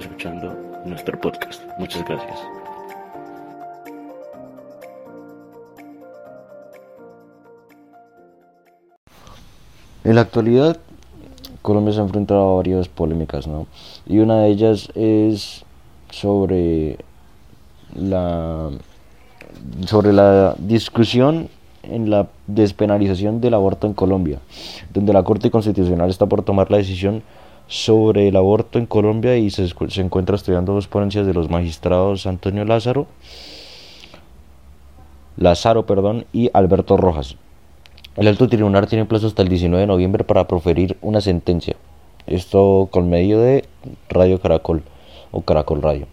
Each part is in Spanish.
escuchando nuestro podcast. Muchas gracias. En la actualidad, Colombia se ha enfrentado a varias polémicas, ¿no? Y una de ellas es sobre la sobre la discusión en la despenalización del aborto en Colombia, donde la Corte Constitucional está por tomar la decisión sobre el aborto en Colombia y se, se encuentra estudiando dos ponencias de los magistrados Antonio Lázaro, Lázaro, perdón, y Alberto Rojas. El alto tribunal tiene plazo hasta el 19 de noviembre para proferir una sentencia. Esto con medio de Radio Caracol o Caracol Radio.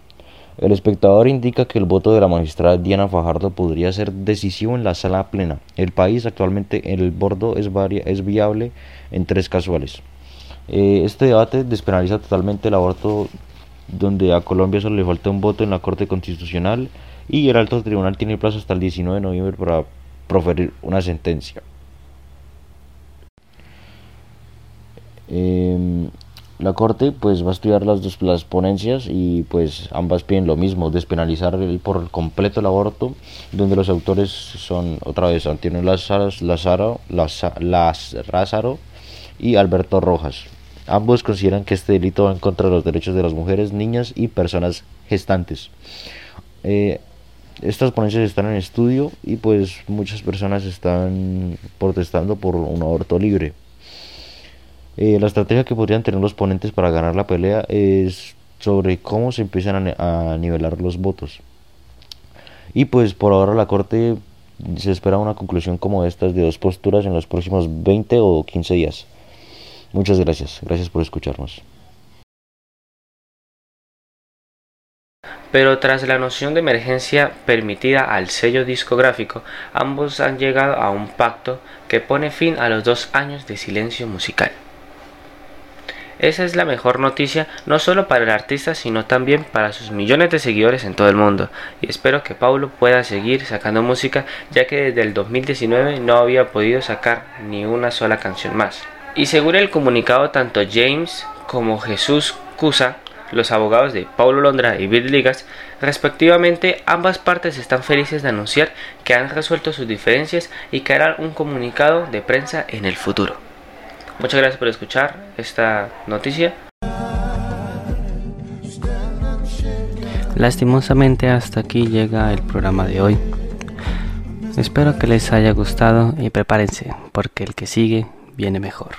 El espectador indica que el voto de la magistrada Diana Fajardo podría ser decisivo en la sala plena. El país actualmente el bordo es, es viable en tres casuales. Eh, este debate despenaliza totalmente el aborto donde a Colombia solo le falta un voto en la Corte Constitucional y el alto tribunal tiene plazo hasta el 19 de noviembre para proferir una sentencia. Eh, la corte pues va a estudiar las dos las ponencias y pues ambas piden lo mismo despenalizar el, por completo el aborto donde los autores son otra vez Antonio Lázaro, Lázaro, Lázaro y Alberto Rojas ambos consideran que este delito va en contra de los derechos de las mujeres niñas y personas gestantes eh, estas ponencias están en estudio y pues muchas personas están protestando por un aborto libre eh, la estrategia que podrían tener los ponentes para ganar la pelea es sobre cómo se empiezan a, nivelar los votos. Y pues por ahora la Corte se espera una conclusión como estas de dos posturas en los próximos 20 o 15 días. Muchas gracias, gracias por escucharnos. Pero tras la noción de emergencia permitida al sello discográfico, ambos han llegado a un pacto que pone fin a los dos años de silencio musical. Esa es la mejor noticia no solo para el artista sino también para sus millones de seguidores en todo el mundo y espero que Paulo pueda seguir sacando música ya que desde el 2019 no había podido sacar ni una sola canción más. Y según el comunicado tanto James como Jesús Cusa, los abogados de Paulo Londra y Bill Ligas, respectivamente, ambas partes están felices de anunciar que han resuelto sus diferencias y que harán un comunicado de prensa en el futuro. Muchas gracias por escuchar esta noticia. Lastimosamente hasta aquí llega el programa de hoy. Espero que les haya gustado y prepárense porque el que sigue viene mejor.